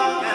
Lord.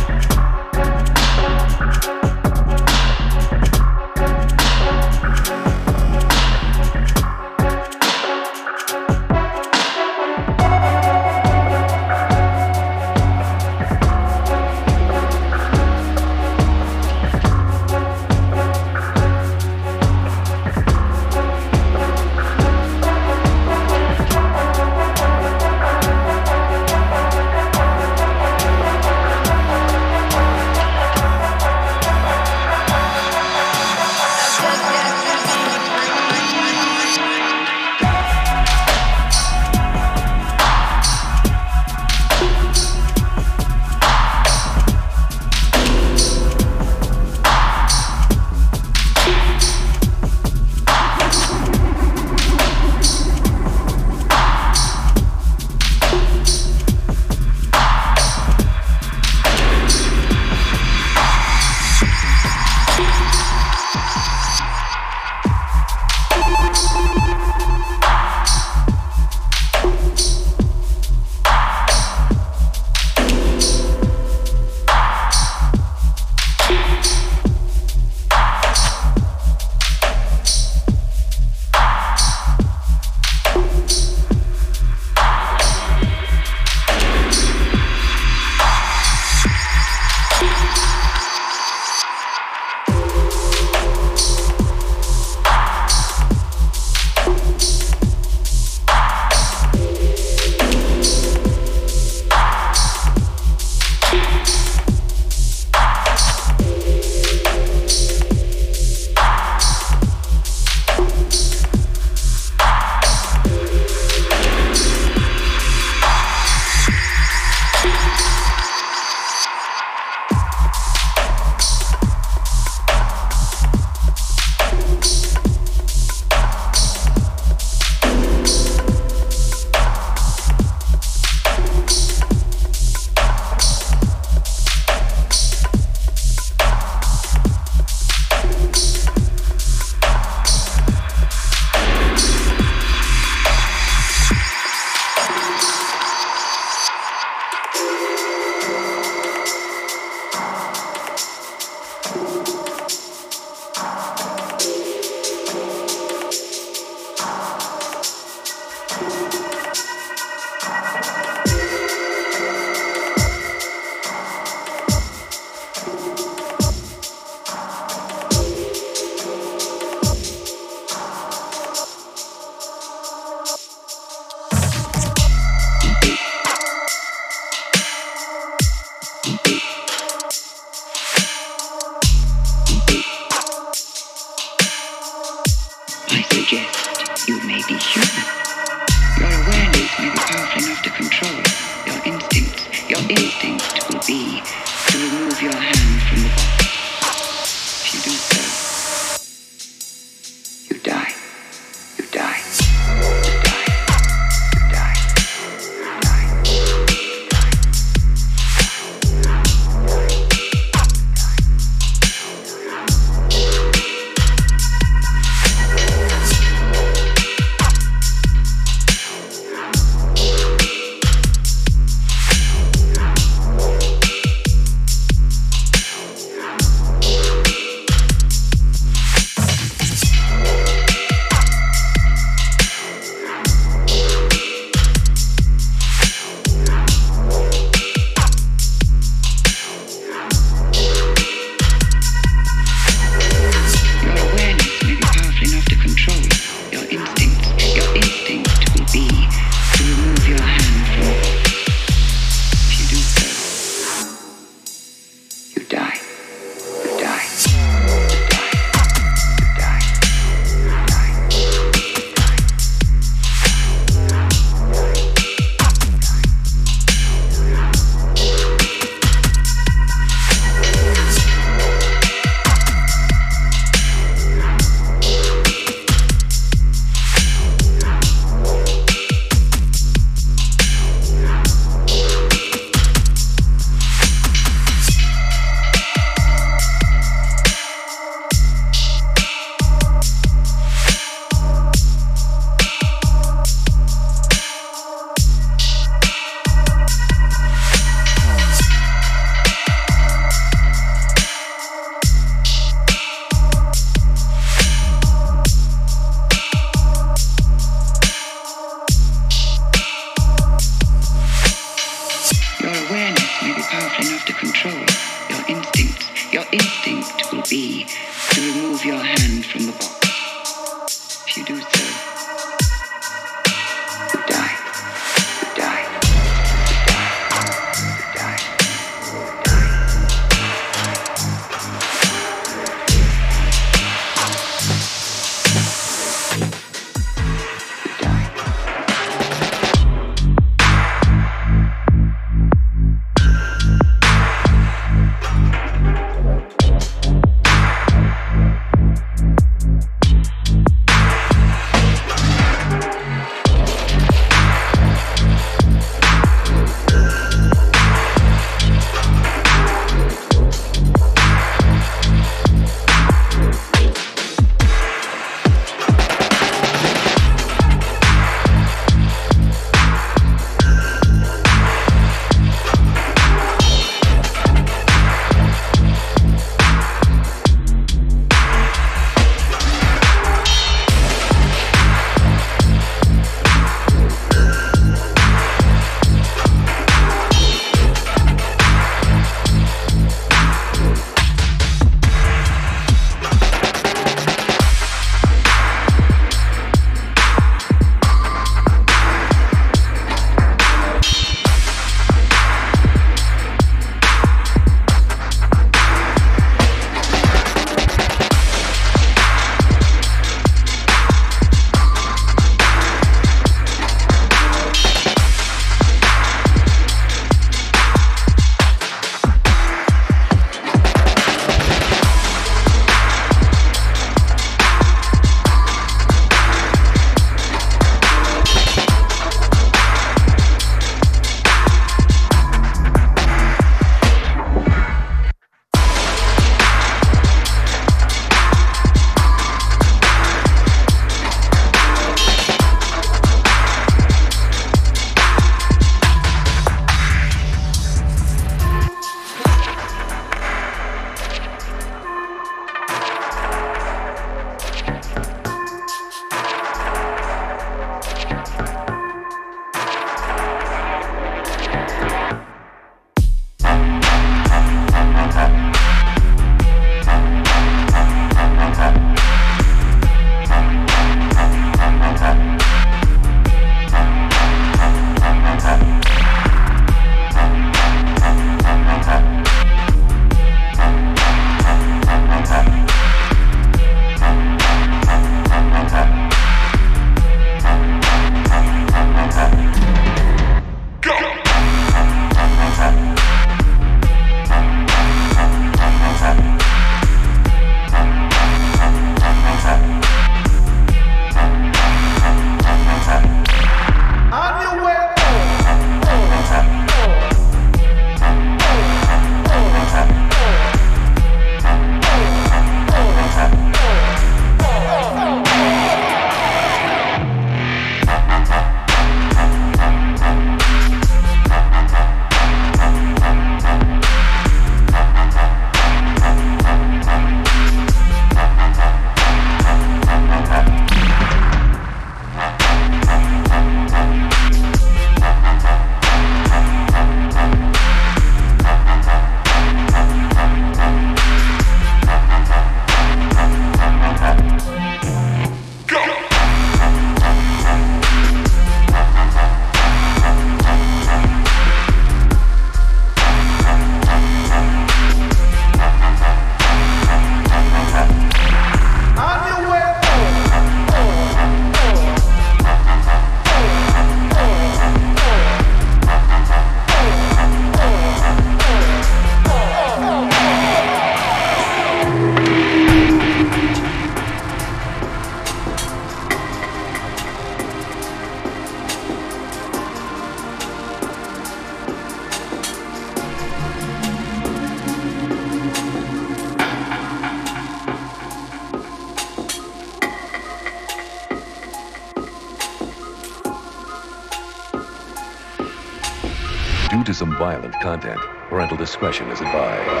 Content, parental discretion is advised.